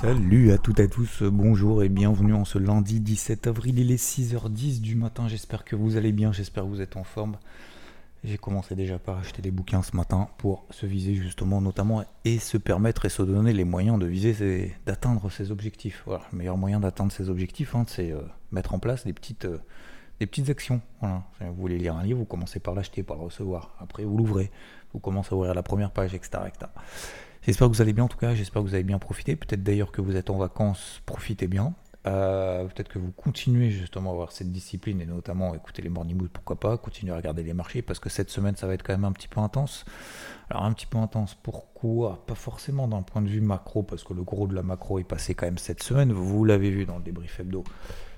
Salut à toutes et à tous, bonjour et bienvenue en ce lundi 17 avril, il est 6h10 du matin, j'espère que vous allez bien, j'espère que vous êtes en forme. J'ai commencé déjà par acheter des bouquins ce matin pour se viser justement notamment et se permettre et se donner les moyens de viser, d'atteindre ses objectifs. Voilà, le meilleur moyen d'atteindre ses objectifs, hein, c'est euh, mettre en place des petites, euh, actions. Vous voulez lire un livre, vous commencez par l'acheter, par le recevoir. Après, vous l'ouvrez, vous commencez à ouvrir la première page, etc. J'espère que vous allez bien en tout cas, j'espère que vous avez bien profité. Peut-être d'ailleurs que vous êtes en vacances, profitez bien. Euh, peut-être que vous continuez justement à avoir cette discipline et notamment écouter les morning moods, pourquoi pas, continuer à regarder les marchés parce que cette semaine ça va être quand même un petit peu intense. Alors un petit peu intense, pourquoi? Pas forcément d'un point de vue macro parce que le gros de la macro est passé quand même cette semaine. Vous l'avez vu dans le débrief hebdo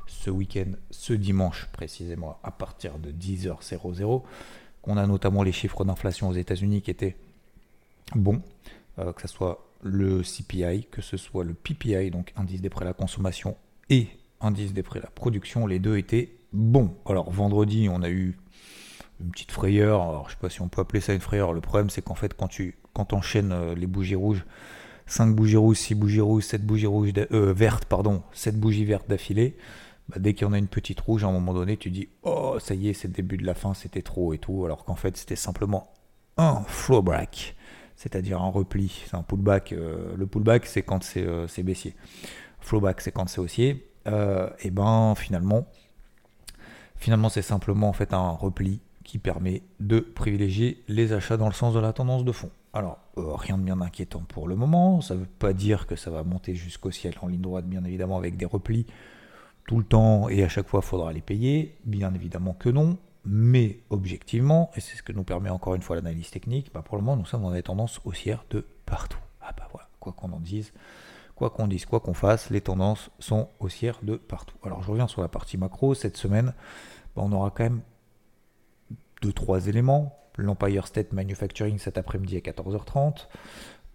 ce week-end, ce dimanche précisément à partir de 10h00, qu'on a notamment les chiffres d'inflation aux États-Unis qui étaient bons, euh, que ce soit le CPI, que ce soit le PPI, donc indice des prêts à la consommation et indice des prix la production, les deux étaient bons. Alors vendredi, on a eu une petite frayeur, alors je sais pas si on peut appeler ça une frayeur, le problème c'est qu'en fait quand tu quand enchaînes euh, les bougies rouges, 5 bougies rouges, 6 bougies rouges, 7 bougies rouges euh, vertes, pardon, 7 bougies vertes d'affilée, bah, dès qu'il y en a une petite rouge, à un moment donné, tu dis Oh, ça y est, c'est le début de la fin, c'était trop et tout, alors qu'en fait, c'était simplement un flowback, c'est-à-dire un repli. C'est un pullback. Euh, le pullback, c'est quand c'est euh, baissier. Flowback, c'est quand c'est haussier. Euh, et ben finalement, finalement c'est simplement en fait un repli qui permet de privilégier les achats dans le sens de la tendance de fond. Alors, rien de bien inquiétant pour le moment, ça ne veut pas dire que ça va monter jusqu'au ciel en ligne droite, bien évidemment, avec des replis tout le temps et à chaque fois il faudra les payer, bien évidemment que non, mais objectivement, et c'est ce que nous permet encore une fois l'analyse technique, bah pour le moment nous sommes dans des tendances haussières de partout. Ah bah voilà, quoi qu'on en dise, Quoi qu'on dise, quoi qu'on fasse, les tendances sont haussières de partout. Alors je reviens sur la partie macro. Cette semaine, bah, on aura quand même deux, trois éléments. L'Empire State Manufacturing cet après-midi à 14h30.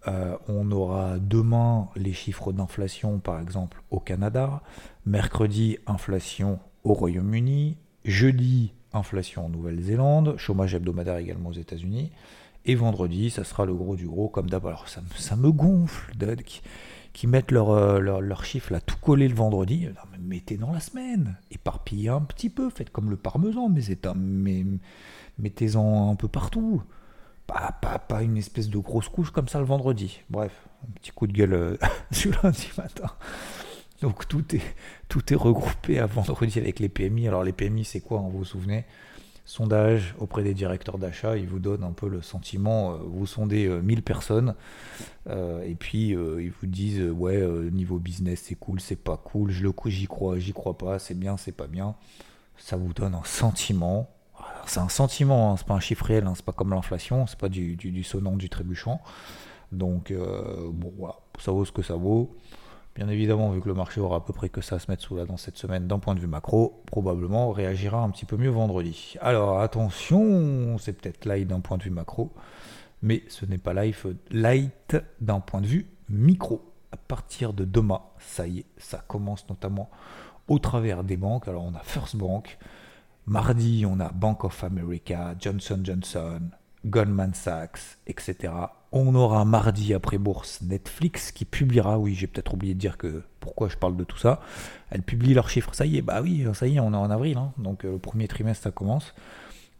Euh, on aura demain les chiffres d'inflation, par exemple, au Canada. Mercredi, inflation au Royaume-Uni. Jeudi, inflation en Nouvelle-Zélande. Chômage hebdomadaire également aux États-Unis. Et vendredi, ça sera le gros du gros, comme d'hab. Alors ça, ça, me gonfle, Doug qui mettent leurs leur, leur chiffres là tout collé le vendredi, mettez dans la semaine, éparpillez un petit peu, faites comme le parmesan, mais, mais mettez-en un peu partout. Pas, pas, pas, une espèce de grosse couche comme ça le vendredi. Bref, un petit coup de gueule euh, sur lundi matin. Donc tout est, tout est regroupé à vendredi avec les PMI. Alors les PMI c'est quoi, vous vous souvenez? Sondage auprès des directeurs d'achat, il vous donne un peu le sentiment, euh, vous sondez 1000 euh, personnes, euh, et puis ils vous disent, ouais, niveau business c'est cool, c'est pas cool, j'y crois, j'y crois pas, c'est bien, c'est pas bien. Ça vous donne un sentiment. C'est un sentiment, hein, c'est pas un chiffre réel, hein, c'est pas comme l'inflation, c'est pas du, du, du, du trébuchant. Donc, bon, voilà, ça vaut ce que ça vaut. Bien évidemment, vu que le marché aura à peu près que ça à se mettre sous la dent cette semaine d'un point de vue macro, probablement réagira un petit peu mieux vendredi. Alors attention, c'est peut-être light d'un point de vue macro, mais ce n'est pas light, d'un point de vue micro. À partir de demain, ça y est, ça commence notamment au travers des banques. Alors on a First Bank, mardi on a Bank of America, Johnson Johnson, Goldman Sachs, etc. On aura mardi après bourse Netflix qui publiera, oui j'ai peut-être oublié de dire que pourquoi je parle de tout ça, elle publie leurs chiffres, ça y est, bah oui, ça y est, on est en avril, hein. donc euh, le premier trimestre ça commence.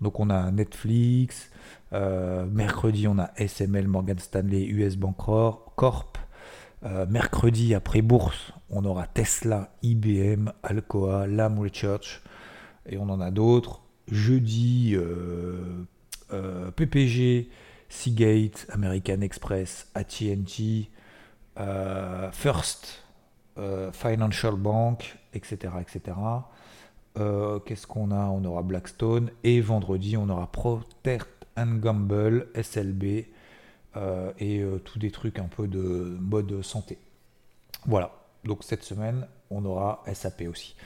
Donc on a Netflix, euh, mercredi on a SML, Morgan Stanley, US Bank Corp, euh, mercredi après bourse on aura Tesla, IBM, Alcoa, Lam Research, et on en a d'autres. Jeudi, PPG, Seagate, American Express, AT&T, euh, First euh, Financial Bank, etc. etc. Qu'est-ce qu'on a? On aura Blackstone et vendredi on aura Procter Gamble, SLB, euh, et euh, tous des trucs un peu de mode santé. Voilà. Donc cette semaine, on aura SAP aussi.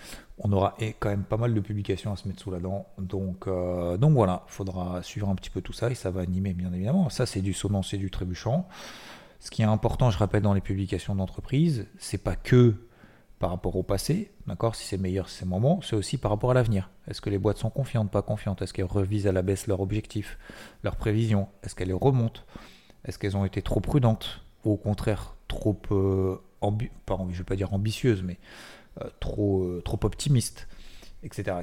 On aura quand même pas mal de publications à se mettre sous la dent. Donc, donc voilà, il faudra suivre un petit peu tout ça et ça va animer bien évidemment. Ça, c'est du sonnant, c'est du trébuchant. Ce qui est important, je rappelle, dans les publications d'entreprise, c'est pas que par rapport au passé, d'accord? Si c'est meilleur, c'est moment, c'est aussi par rapport à l'avenir. Est-ce que les boîtes sont confiantes, pas confiantes? Est-ce qu'elles revisent à la baisse leurs objectifs, leurs prévisions Est-ce qu'elles les remontent? Est-ce qu'elles ont été trop prudentes? Ou au contraire trop, euh, je vais pas dire ambitieuses, mais euh, trop, euh, trop optimistes, etc.,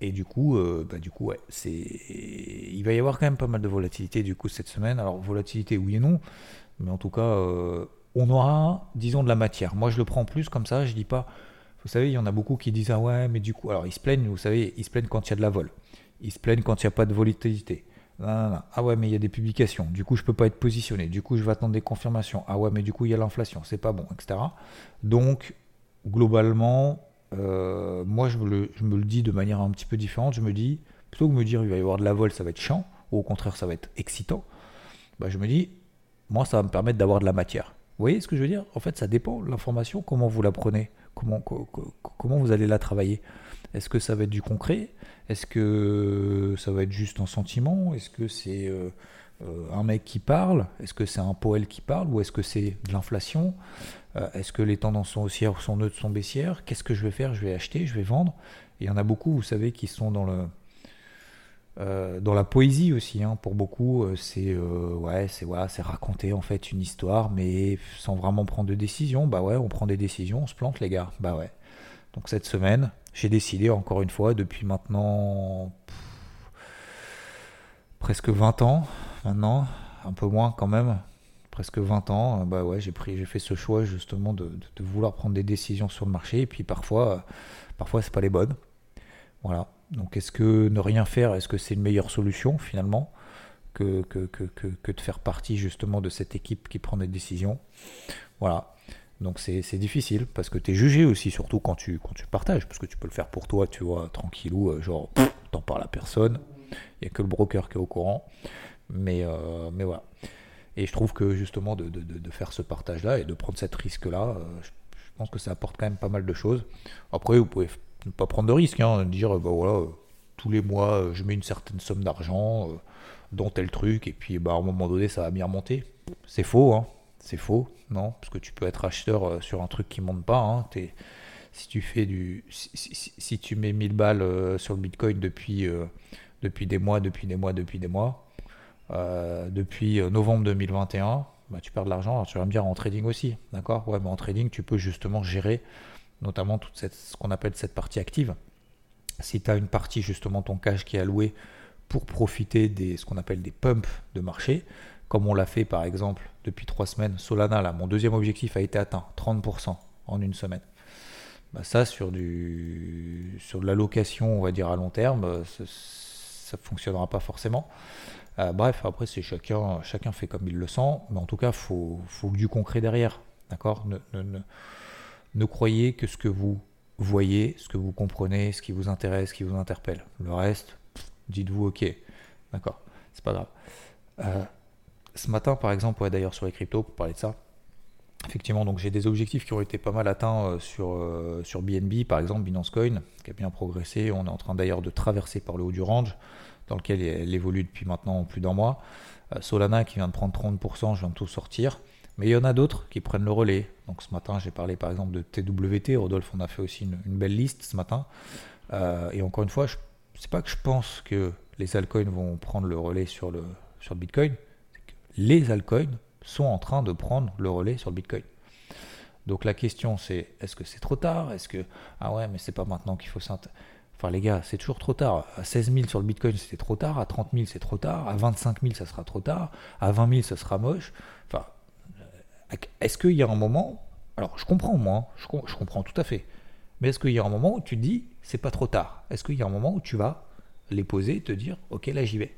Et du coup, euh, bah, du coup, ouais, c'est, il va y avoir quand même pas mal de volatilité du coup cette semaine. Alors volatilité, oui et non, mais en tout cas on aura, disons, de la matière. Moi, je le prends plus comme ça, je dis pas. Vous savez, il y en a beaucoup qui disent Ah ouais, mais du coup, alors ils se plaignent, vous savez, ils se plaignent quand il y a de la vol. Ils se plaignent quand il n'y a pas de volatilité. Ah ouais, mais il y a des publications. Du coup, je peux pas être positionné. Du coup, je vais attendre des confirmations. Ah ouais, mais du coup, il y a l'inflation. C'est pas bon, etc. Donc, globalement, euh, moi, je me, le, dis de manière un petit peu différente. Je me dis, plutôt que de me dire il va y avoir de la vol, ça va être chiant, ou au contraire, ça va être excitant, bah, je me dis, moi, ça va me permettre d'avoir de la matière. Vous voyez ce que je veux dire? En fait, ça dépend. L'information, comment vous la prenez comment, comment vous allez la travailler Est-ce que ça va être du concret? Est-ce que ça va être juste un sentiment? Est-ce que c'est euh, euh, un mec qui parle Est-ce que c'est un poète qui parle Ou est-ce que c'est de l'inflation? Euh, Est-ce que les tendances sont haussières ou sont neutres, sont baissières? Qu'est-ce que je vais faire? Je vais acheter, je vais vendre. il y en a beaucoup, vous savez, qui sont dans le euh, dans la poésie aussi, hein, pour beaucoup, c'est ouais, c'est voilà, c'est raconter en fait une histoire, mais sans vraiment prendre de décision. Bah ouais, on prend des décisions, on se plante les gars. Bah ouais. Donc cette semaine, j'ai décidé encore une fois depuis maintenant presque 20 ans, maintenant, un peu moins quand même, presque 20 ans. Bah ouais, j'ai pris, j'ai fait ce choix justement de, vouloir prendre des décisions sur le marché, et puis parfois, parfois c'est pas les bonnes. Voilà. Donc est-ce que ne rien faire, est-ce que c'est une meilleure solution finalement que, de faire partie justement de cette équipe qui prend des décisions? Voilà. Donc c'est difficile parce que tu es jugé aussi, surtout quand tu, quand tu partages, parce que tu peux le faire pour toi, tu vois, tranquillou, euh, genre, t'en parles à personne, il n'y a que le broker qui est au courant. Mais, euh, mais voilà. Et je trouve que justement de, de, de faire ce partage-là et de prendre cette risque-là, euh, je, pense que ça apporte quand même pas mal de choses. Après, vous pouvez ne pas prendre de risques, hein, dire bah voilà, euh, tous les mois je mets une certaine somme d'argent dans tel truc et puis bah, à un moment donné ça va bien remonter. C'est faux, hein, c'est faux, non, parce que tu peux être acheteur sur un truc qui monte pas. Hein, si tu fais du, si, tu mets 1000 balles sur le Bitcoin depuis, depuis des mois, depuis des mois, depuis des mois, depuis novembre 2021, bah, tu perds de l'argent. tu vas me dire en trading aussi, d'accord? Ouais, mais en trading, tu peux justement gérer notamment toute cette, ce qu'on appelle cette partie active. Si tu as une partie justement ton cash qui est alloué pour profiter des ce qu'on appelle des pumps de marché, comme on l'a fait par exemple depuis trois semaines, Solana, là, mon deuxième objectif a été atteint, 30% en une semaine. Bah ça, sur, du, sur de l'allocation, on va dire à long terme, ça ne fonctionnera pas forcément. Euh, bref, après, c'est chacun, chacun fait comme il le sent, mais en tout cas, il faut, du concret derrière. D'accord? Ne, croyez que ce que vous voyez, ce que vous comprenez, ce qui vous intéresse, ce qui vous interpelle. Le reste, dites-vous ok, d'accord, c'est pas grave. Euh, ce matin, par exemple, ouais, d'ailleurs sur les cryptos, pour parler de ça, effectivement, donc j'ai des objectifs qui ont été pas mal atteints euh, sur BNB, par exemple, Binance Coin, qui a bien progressé. On est en train d'ailleurs de traverser par le haut du range, dans lequel elle évolue depuis maintenant plus d'un mois. Solana qui vient de prendre 30%, je viens de tout sortir. Mais il y en a d'autres qui prennent le relais. Donc ce matin, j'ai parlé par exemple de TWT. Rodolphe, on a fait aussi une, belle liste ce matin. Euh, et encore une fois, je sais pas que je pense que les altcoins vont prendre le relais sur le, sur le Bitcoin. Que les altcoins sont en train de prendre le relais sur le Bitcoin. Donc la question c'est est-ce que c'est trop tard? Est-ce que ah ouais mais c'est pas maintenant qu'il faut s'intéresser Enfin les gars, c'est toujours trop tard. À 16 000 sur le Bitcoin, c'était trop tard. À 30 000, c'est trop tard. À 25 000, ça sera trop tard. À 20 000, ça sera moche. Enfin, est-ce qu'il y a un moment, alors je comprends moi, je, comprends tout à fait, mais est-ce qu'il y a un moment où tu te dis c'est pas trop tard? Est-ce qu'il y a un moment où tu vas les poser et te dire ok là j'y vais?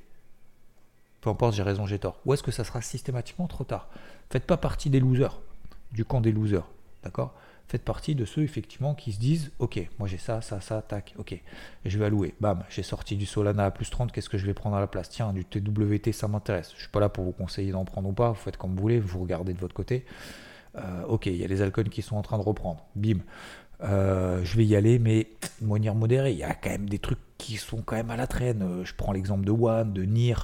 Peu importe, j'ai raison, j'ai tort. Ou est-ce que ça sera systématiquement trop tard? Faites pas partie des losers, du camp des losers, d'accord? Faites partie de ceux effectivement qui se disent Ok, moi j'ai ça, ça, ça, tac, ok, je vais allouer. Bam, j'ai sorti du Solana à plus 30, qu'est-ce que je vais prendre à la place? Tiens, du TWT, ça m'intéresse. Je suis pas là pour vous conseiller d'en prendre ou pas, vous faites comme vous voulez, vous regardez de votre côté. Euh, ok, il y a les alcools qui sont en train de reprendre. Bim. Euh, je vais y aller, mais de manière modérée. Il y a quand même des trucs qui sont quand même à la traîne. Euh, je prends l'exemple de One, de Nier.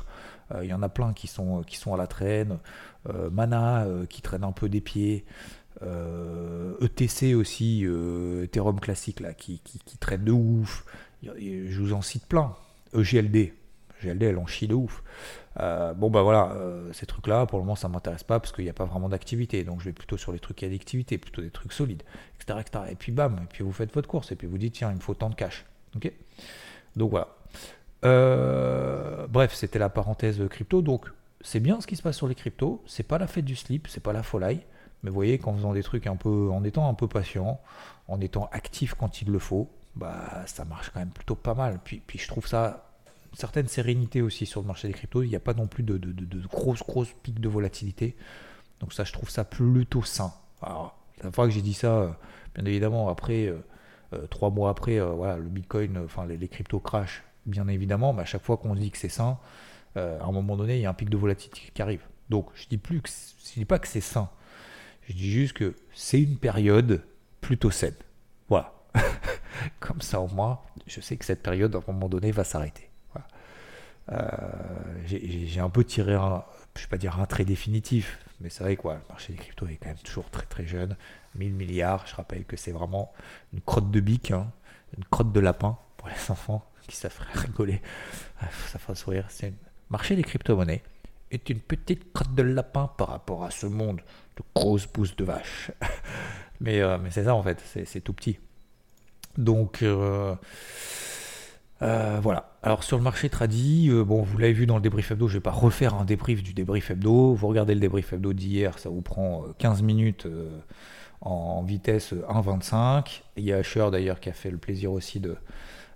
il y en a plein qui sont, qui sont à la traîne. Mana qui traîne un peu des pieds. ETC e aussi, Ethereum classique là, qui, qui, traîne de ouf. Je vous en cite plein. EGLD, GLD elle en chie de ouf. Euh, bon bah voilà, euh, ces trucs-là, pour le moment ça m'intéresse pas parce qu'il n'y a pas vraiment d'activité, donc je vais plutôt sur les trucs qui d'activité, plutôt des trucs solides, etc., etc. Et puis bam, et puis vous faites votre course, et puis vous dites tiens, il me faut tant de cash. Ok? Donc voilà. Euh, bref, c'était la parenthèse crypto, donc c'est bien ce qui se passe sur les cryptos, c'est pas la fête du slip, c'est pas la folie, mais vous voyez, qu'en faisant des trucs un peu, en étant un peu patient, en étant actif quand il le faut, bah ça marche quand même plutôt pas mal. Puis, puis je trouve ça certaine sérénité aussi sur le marché des cryptos. Il n'y a pas non plus de, de, grosses, grosses pics de volatilité. Donc ça, je trouve ça plutôt sain. Alors, la fois que j'ai dit ça, euh, bien évidemment, après, euh, euh, trois mois après, voilà, le Bitcoin, enfin les, cryptos crash, bien évidemment, mais à chaque fois qu'on dit que c'est sain, à un moment donné, il y a un pic de volatilité qui arrive. Donc je dis plus que je dis pas que c'est sain. Je dis juste que c'est une période plutôt saine. Voilà. Comme ça au moins, je sais que cette période à un moment donné va s'arrêter. Euh, j'ai un peu tiré un, je vais pas dire un trait définitif, mais c'est vrai que le marché des cryptos est quand même toujours très très jeune. 1000 milliards, je rappelle que c'est vraiment une crotte de bique, hein, une crotte de lapin pour les enfants qui ferait rigoler, ah, ça fera sourire. C'est le marché des crypto-monnaies est une petite crotte de lapin par rapport à ce monde de grosses pousses de vache. mais euh, mais c'est ça en fait, c'est tout petit. Donc euh, euh, voilà. Alors sur le marché tradi, euh, bon, vous l'avez vu dans le débrief hebdo, je vais pas refaire un débrief du débrief hebdo. Vous regardez le débrief hebdo d'hier, ça vous prend 15 euh, minutes en vitesse 1.25. Il y a Asher d'ailleurs qui a fait le plaisir aussi de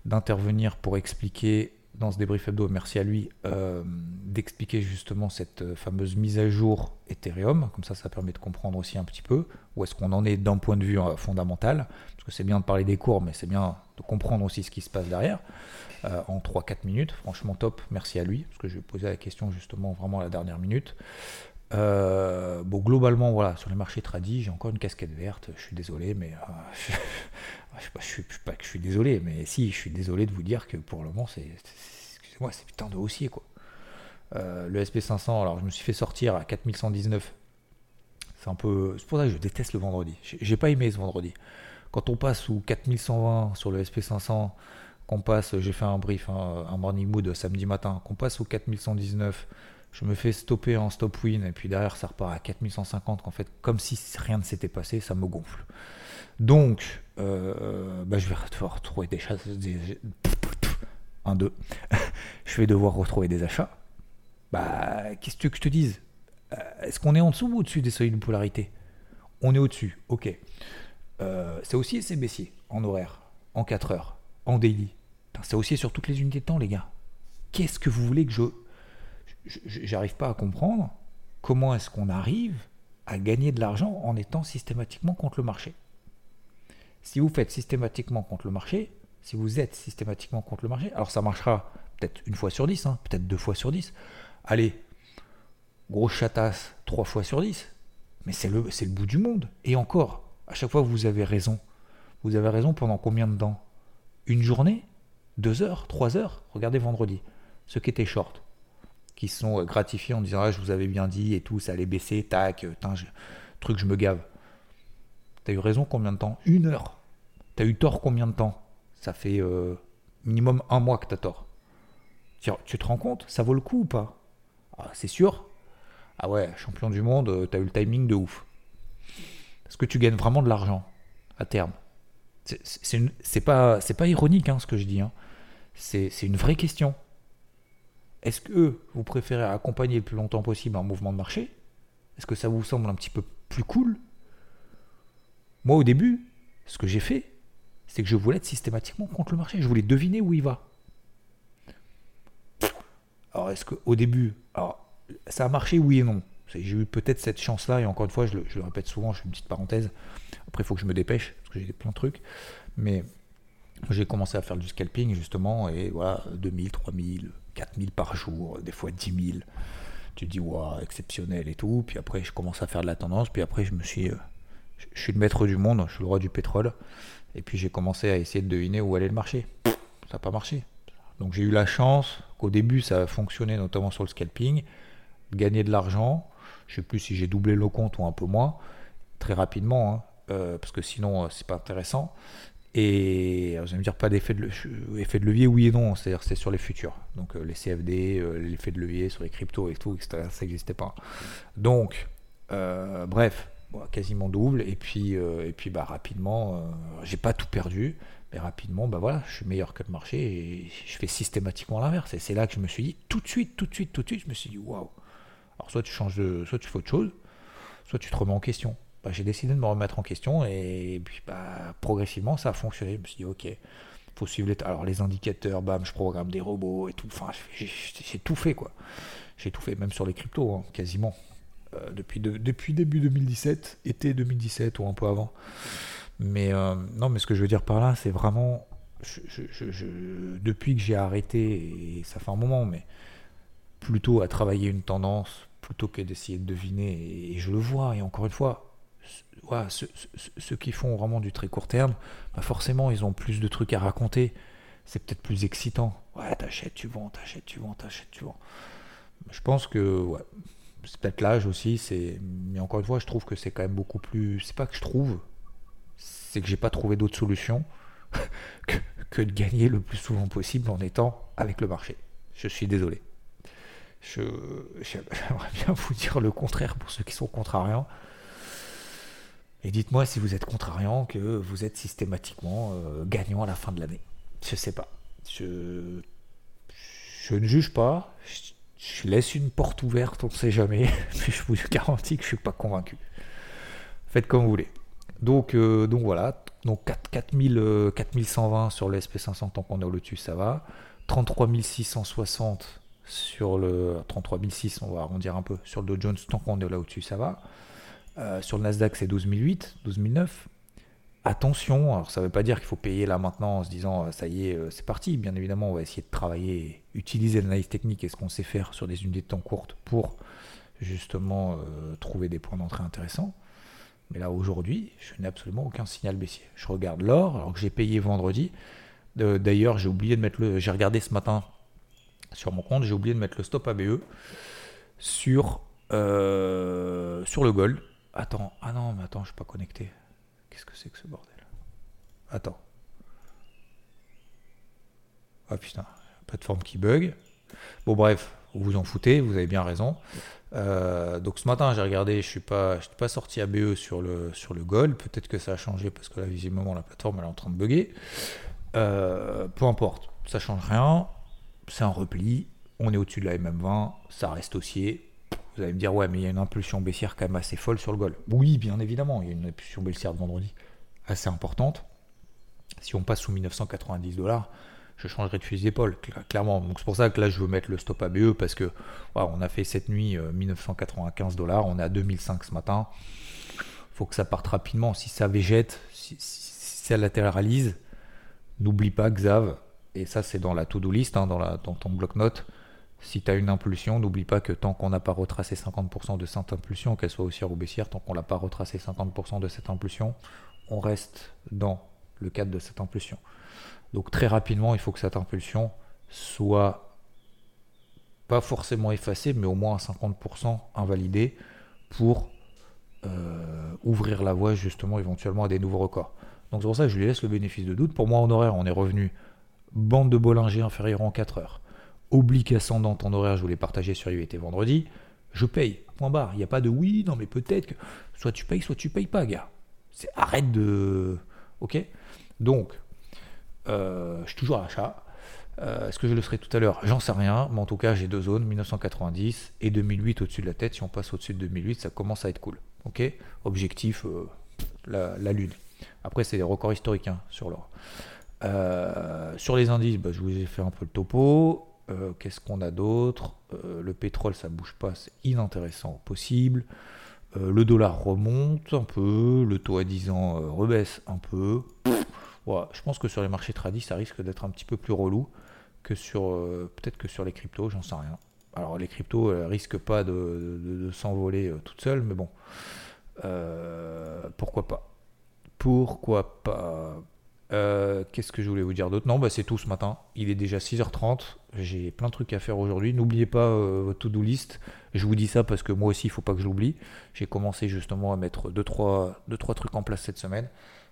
d'intervenir pour expliquer dans ce débrief hebdo, merci à lui, euh, d'expliquer justement cette euh, fameuse mise à jour Ethereum. Comme ça, ça permet de comprendre aussi un petit peu où est-ce qu'on en est d'un point de vue euh, fondamental. Parce que c'est bien de parler des cours, mais c'est bien de comprendre aussi ce qui se passe derrière. en 3-4 minutes, franchement top, merci à lui, parce que je vais poser la question justement vraiment à la dernière minute. Bon, globalement, voilà, sur les marchés tradis, j'ai encore une casquette verte. Je suis désolé, mais je, je, suis, pas que je suis désolé, mais si, je suis désolé de vous dire que pour le moment, c'est, excusez-moi, c'est putain de haussier quoi. Euh, le SP500, alors je me suis fait sortir à 4119. C'est un peu, c'est pour ça que je déteste le vendredi. J'ai pas aimé ce vendredi. Quand on passe sous 4120 sur le SP500, qu'on passe, j'ai fait un brief, hein, un morning mood samedi matin, qu'on passe au 4119 je me fais stopper en stop win et puis derrière ça repart à 4150 qu'en fait comme si rien ne s'était passé ça me gonfle. Donc euh, bah, je vais devoir retrouver des chasses. 1 2 je vais devoir retrouver des achats. Bah qu'est-ce que je te dise? Euh, est-ce qu'on est en dessous ou au-dessus des seuils de polarité? On est au-dessus ok. Euh, c'est aussi c'est baissier en horaire en 4 heures en daily. C'est aussi sur toutes les unités de temps les gars. Qu'est-ce que vous voulez que je j'arrive pas à comprendre comment est-ce qu'on arrive à gagner de l'argent en étant systématiquement contre le marché. Si vous faites systématiquement contre le marché, si vous êtes systématiquement contre le marché, alors ça marchera peut-être une fois sur dix, hein, peut-être deux fois sur dix. Allez, grosse chatasse, trois fois sur dix. Mais c'est le, le bout du monde. Et encore, à chaque fois vous avez raison. Vous avez raison pendant combien de temps? Une journée? Deux heures? Trois heures? Regardez vendredi. Ce qui était short qui sont euh, gratifiés en disant ah, je vous avais bien dit et tout, ça allait baisser, tac, euh, truc, je me gave. T'as eu raison combien de temps? Une heure. T'as eu tort combien de temps? Ça fait euh, minimum un mois que t'as tort. Tu te rends compte? Ça vaut le coup ou pas? Ah, C'est sûr Ah ouais, champion du monde, t'as eu le timing de ouf. Est-ce que tu gagnes vraiment de l'argent à terme? C'est pas, pas ironique hein, ce que je dis. Hein. C'est une vraie question. Est-ce que vous préférez accompagner le plus longtemps possible un mouvement de marché? Est-ce que ça vous semble un petit peu plus cool? Moi, au début, ce que j'ai fait, c'est que je voulais être systématiquement contre le marché. Je voulais deviner où il va. Alors, est-ce qu'au début, ça a marché, oui et non J'ai eu peut-être cette chance-là, et encore une fois, je le, répète souvent, je fais une petite parenthèse. Après, il faut que je me dépêche, parce que j'ai plein de trucs. Mais j'ai commencé à faire du scalping, justement, et voilà, 2000, 3000, 4000 par jour, des fois 10 000. Tu dis, waouh, exceptionnel et tout. Puis après, je commence à faire de la tendance. Puis après, je me suis. Euh, je suis le maître du monde, je suis le roi du pétrole. Et puis j'ai commencé à essayer de deviner où allait le marché. Ça n'a pas marché. Donc j'ai eu la chance qu'au début ça a fonctionné, notamment sur le scalping, gagner de l'argent. Je ne sais plus si j'ai doublé le compte ou un peu moins, très rapidement, hein, euh, parce que sinon euh, c'est pas intéressant. Et vous allez me dire pas d'effet de, de levier, oui et non, c'est-à-dire c'est sur les futurs. Donc euh, les CFD, l'effet de levier sur les cryptos et tout, etc. Ça n'existait pas. Donc, bref, quasiment double. Et puis, et puis bah, rapidement, j'ai pas tout perdu. Mais rapidement, bah voilà, je suis meilleur que le marché et je fais systématiquement l'inverse. Et c'est là que je me suis dit, tout de suite, tout de suite, tout de suite, je me suis dit, waouh. Alors soit tu changes de, soit tu fais autre chose, soit tu te remets en question. Bah, j'ai décidé de me remettre en question et, puis bah, progressivement ça a fonctionné. Je me suis dit, ok, faut suivre les, alors les indicateurs, bam, je programme des robots et tout. Enfin, j'ai tout fait quoi. J'ai tout fait, même sur les cryptos, hein, quasiment. Euh, depuis, depuis début 2017, été 2017 ou un peu avant. Mais euh, non, mais ce que je veux dire par là, c'est vraiment. depuis que j'ai arrêté, et ça fait un moment, mais plutôt à travailler une tendance plutôt que d'essayer de deviner, et, je le vois, et encore une fois, ceux, qui font vraiment du très court terme, bah forcément, ils ont plus de trucs à raconter. C'est peut-être plus excitant. Ouais, t'achètes, tu vends, t'achètes, tu vends, t'achètes, tu vends. Je pense que ouais, c'est peut-être l'âge aussi. C'est, mais encore une fois, je trouve que c'est quand même beaucoup plus. C'est pas que je trouve, c'est que j'ai pas trouvé d'autre solution que, de gagner le plus souvent possible en étant avec le marché. Je suis désolé. Je, j'aimerais bien vous dire le contraire pour ceux qui sont contrariants. Et dites-moi si vous êtes contrariant que vous êtes systématiquement euh, gagnant à la fin de l'année. Je sais pas. Je, ne juge pas. Je, laisse une porte ouverte, on ne sait jamais. Mais je vous garantis que je suis pas convaincu. Faites comme vous voulez. Donc, euh, donc voilà, donc 4, 4120 sur le SP500 tant qu'on est au-dessus, ça va. 33 660 sur le 33 on va arrondir un peu, sur le Dow Jones tant qu'on est là au-dessus, ça va. Euh, sur le Nasdaq, c'est 12 008, 12 Attention, ça ne veut pas dire qu'il faut payer là maintenant en se disant ça y est, euh, c'est parti. Bien évidemment, on va essayer de travailler, utiliser l'analyse technique et ce qu'on sait faire sur des unités de temps courtes pour justement trouver des points d'entrée intéressants. Mais là, aujourd'hui, je n'ai absolument aucun signal baissier. Je regarde l'or, alors que j'ai payé vendredi. D'ailleurs, j'ai oublié de mettre le. J'ai regardé ce matin sur mon compte, j'ai oublié de mettre le stop ABE sur, euh, sur le gold. Attends, ah non, mais attends, je suis pas connecté. Qu'est-ce que c'est que ce bordel? Attends. Ah putain, plateforme qui bug. Bon, bref, vous vous en foutez, vous avez bien raison. Euh, donc ce matin, j'ai regardé, je suis pas, suis pas sorti à BE sur le, sur le Gold. Peut-être que ça a changé parce que là, visiblement, la plateforme elle est en train de bugger. Euh, peu importe, ça change rien. C'est un repli. On est au-dessus de la MM20, ça reste haussier. Vous allez me dire, ouais, mais il y a une impulsion baissière quand même assez folle sur le Gold. Oui, bien évidemment, il y a une impulsion baissière de vendredi assez importante. Si on passe sous 1990 dollars, je changerai de fusil d'épaule, clairement. Donc c'est pour ça que là je veux mettre le stop ABE parce que on a fait cette nuit 1995 euh, dollars, on est à 2005 ce matin. Faut que ça parte rapidement. Si ça végète, si, ça latéralise, n'oublie pas Xav, et ça c'est dans la to-do list, hein, dans, la, dans ton bloc-notes. Si tu as une impulsion, n'oublie pas que tant qu'on n'a pas retracé 50% de cette impulsion, qu'elle soit haussière ou baissière, tant qu'on n'a pas retracé 50% de cette impulsion, on reste dans le cadre de cette impulsion. Donc très rapidement, il faut que cette impulsion soit pas forcément effacée, mais au moins à 50% invalidée pour euh, ouvrir la voie justement éventuellement à des nouveaux records. Donc c'est pour ça que je lui laisse le bénéfice de doute. Pour moi en horaire, on est revenu bande de Bollinger inférieure en 4 heures. Oblique ascendante en horaire, je voulais partager sur IVT vendredi. Je paye, point barre. Il n'y a pas de oui, non mais peut-être que soit tu payes, soit tu payes pas, gars. C'est arrête de. Ok? Donc, euh, je suis toujours à l'achat. Euh, est-ce que je le serai tout à l'heure? J'en sais rien, mais en tout cas, j'ai deux zones, 1990 et 2008 au-dessus de la tête. Si on passe au-dessus de 2008, ça commence à être cool. Ok? Objectif, euh, la, Lune. Après, c'est des records historiques hein, sur l'or. sur les indices, bah, je vous ai fait un peu le topo. Qu'est-ce qu'on a d'autre? Le pétrole, ça bouge pas, c'est inintéressant possible. le dollar remonte un peu, le taux à 10 ans rebaisse un peu. je pense que sur les marchés tradis, ça risque d'être un petit peu plus relou que sur peut-être que sur les cryptos, j'en sais rien. Alors les cryptos ne risquent pas de, s'envoler toutes seules, mais bon, pourquoi pas? Pourquoi pas? Euh, qu'est-ce que je voulais vous dire d'autre? Non, bah, c'est tout ce matin. Il est déjà 6h30. J'ai plein de trucs à faire aujourd'hui. N'oubliez pas euh, votre to-do list. Je vous dis ça parce que moi aussi, il ne faut pas que je l'oublie. J'ai commencé justement à mettre 2-3 deux, trois, trucs en place cette semaine.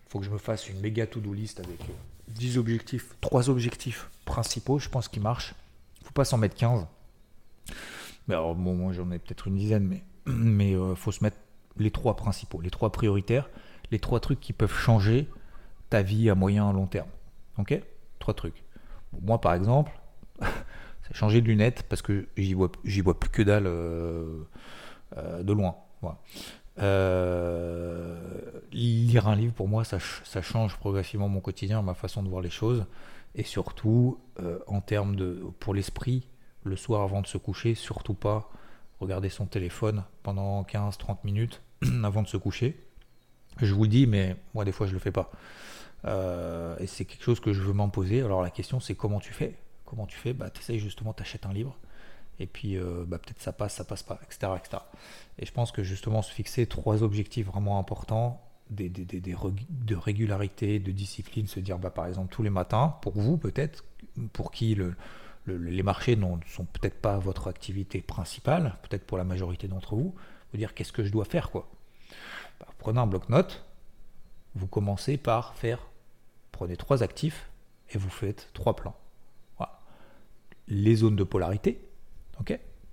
Il faut que je me fasse une méga to-do list avec 10 euh, objectifs, 3 objectifs principaux, je pense, qui marchent. Il ne faut pas s'en mettre 15. Mais alors, bon, moi j'en ai peut-être une dizaine, mais il mais, faut se mettre les 3 principaux, les 3 prioritaires, les 3 trucs qui peuvent changer ta vie à moyen, à long terme. Ok? Trois trucs. moi, par exemple, c'est changer de lunettes parce que j'y vois, j'y vois plus que dalle euh, euh, de loin. Euh, lire un livre, pour moi, ça, ça, change progressivement mon quotidien, ma façon de voir les choses. Et surtout, en termes de. pour l'esprit, le soir avant de se coucher, surtout pas regarder son téléphone pendant 15-30 minutes avant de se coucher. Je vous le dis, mais moi, des fois, je le fais pas. Et c'est quelque chose que je veux m'imposer. Alors la question c'est comment tu fais Comment tu fais bah, Tu essayes justement, tu achètes un livre, et puis euh, bah, peut-être ça passe, ça passe pas, etc., etc. Et je pense que justement se fixer trois objectifs vraiment importants, des, des, des, de régularité, de discipline, se dire bah, par exemple tous les matins, pour vous peut-être, pour qui le, les marchés ne sont peut-être pas votre activité principale, peut-être pour la majorité d'entre vous, vous dire qu'est-ce que je dois faire quoi. Bah, prenez un bloc-notes, vous commencez par faire prenez trois actifs et vous faites trois plans. Les zones de polarité,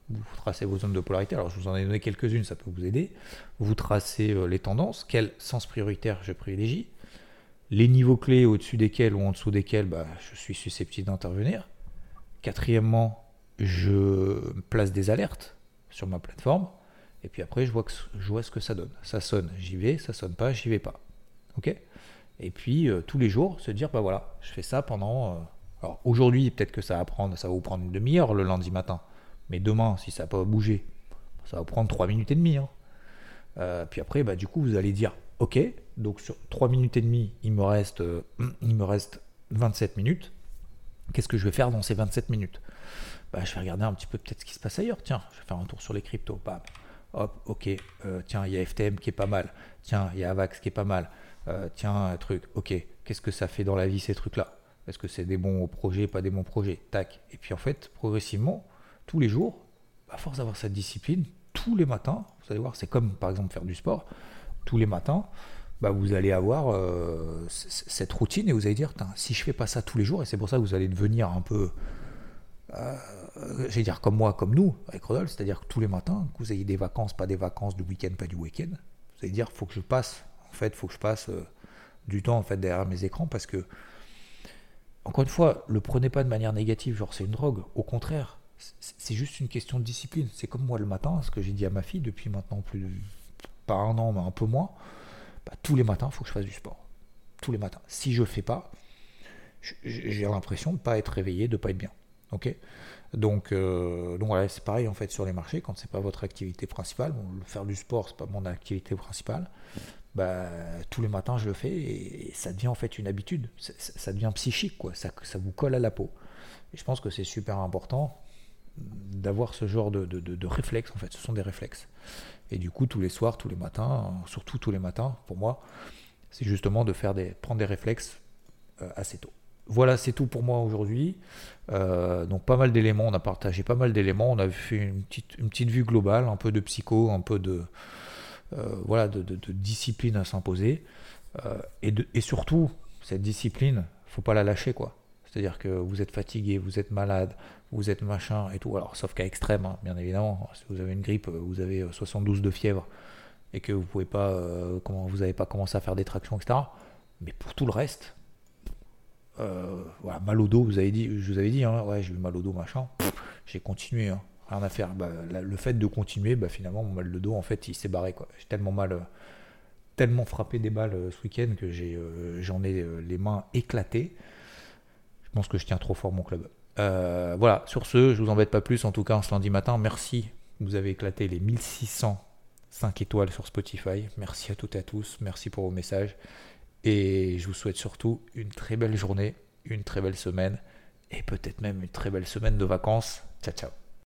vous tracez vos zones de polarité. Alors, je vous en ai donné quelques-unes, ça peut vous aider. Vous tracez euh, les tendances, quel sens prioritaire je privilégie, les niveaux clés au-dessus desquels ou en dessous desquels bah, je suis susceptible d'intervenir. Quatrièmement, je place des alertes sur ma plateforme. Et puis après, je vois, que, je vois ce que ça donne. Ça sonne, j'y vais. Ça sonne pas, j'y vais pas. Ok et puis euh, tous les jours se dire bah voilà, je fais ça pendant. Euh, alors aujourd'hui, peut-être que ça va prendre, ça va vous prendre une demi-heure le lundi matin, mais demain, si ça n'a pas bougé, ça va prendre 3 minutes et demie. Hein. Euh, puis après, bah, du coup, vous allez dire ok, donc sur 3 minutes et demie, il me reste, il me reste 27 minutes. Qu'est-ce que je vais faire dans ces 27 minutes? Bah, Je vais regarder un petit peu peut-être ce qui se passe ailleurs. Tiens, je vais faire un tour sur les cryptos. Hop, ok. tiens, il y a FTM qui est pas mal. Tiens, il y a Avax qui est pas mal. Euh, tiens, un truc, ok, qu'est-ce que ça fait dans la vie ces trucs-là? Est-ce que c'est des bons projets, pas des bons projets Tac. Et puis en fait, progressivement, tous les jours, à force d'avoir cette discipline, tous les matins, vous allez voir, c'est comme par exemple faire du sport, tous les matins, bah, vous allez avoir euh, cette routine et vous allez dire, si je fais pas ça tous les jours, et c'est pour ça que vous allez devenir un peu, euh, j'allais dire comme moi, comme nous, avec Rodolphe, c'est-à-dire que tous les matins, que vous ayez des vacances, pas des vacances, du week-end, pas du week-end, vous allez dire, faut que je passe en fait, faut que je passe euh, du temps en fait derrière mes écrans parce que, encore une fois, le prenez pas de manière négative, genre c'est une drogue. Au contraire, c'est juste une question de discipline. C'est comme moi le matin, ce que j'ai dit à ma fille depuis maintenant plus de, pas un an, mais un peu moins. Bah, tous les matins, il faut que je fasse du sport. Tous les matins. Si je ne fais pas, j'ai l'impression de pas être réveillé, de pas être bien. Ok? Donc, euh, donc voilà, c'est pareil en fait sur les marchés, quand c'est pas votre activité principale, faire du sport, c'est pas mon activité principale, bah, tous les matins je le fais et, ça devient en fait une habitude, ça, devient psychique, quoi. Ça, ça vous colle à la peau. Et je pense que c'est super important d'avoir ce genre de, de, de, réflexes, en fait, ce sont des réflexes. Et du coup, tous les soirs, tous les matins, surtout tous les matins, pour moi, c'est justement de faire des, prendre des réflexes euh, assez tôt. Voilà, c'est tout pour moi aujourd'hui. Euh, donc pas mal d'éléments, on a partagé pas mal d'éléments, on a fait une petite, une petite vue globale, un peu de psycho, un peu de, voilà, de, discipline à s'imposer. Euh, et, surtout, cette discipline, faut pas la lâcher, quoi. C'est-à-dire que vous êtes fatigué, vous êtes malade, vous êtes machin et tout. Alors, sauf qu'à extrême, hein, bien évidemment. Si vous avez une grippe, vous avez 72 de fièvre et que vous pouvez pas, euh, comment, vous n'avez pas commencé à faire des tractions, etc. Mais pour tout le reste, voilà, mal au dos, vous avez dit, je vous avais dit, hein, ouais, j'ai eu mal au dos, machin. J'ai continué. Hein rien à. Bah, le fait de continuer, bah, finalement, mon mal de dos, en fait, il s'est barré. J'ai tellement mal, euh, tellement frappé des balles euh, ce week-end que euh, j'en ai les mains éclatées. Je pense que je tiens trop fort mon club. Voilà, sur ce, je vous embête pas plus, en tout cas en ce lundi matin, merci, vous avez éclaté les 1605 étoiles sur Spotify, merci à toutes et à tous, merci pour vos messages, et je vous souhaite surtout une très belle journée, une très belle semaine, et peut-être même une très belle semaine de vacances. Ciao ciao